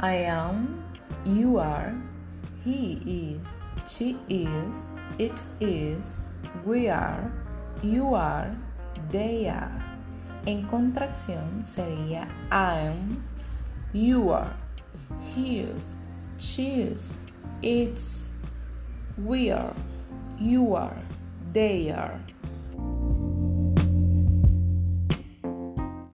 I am, you are, he is, she is, it is, we are, you are, they are. En contracción sería I'm, you are, he is, she is, it's, we are, you are, they are.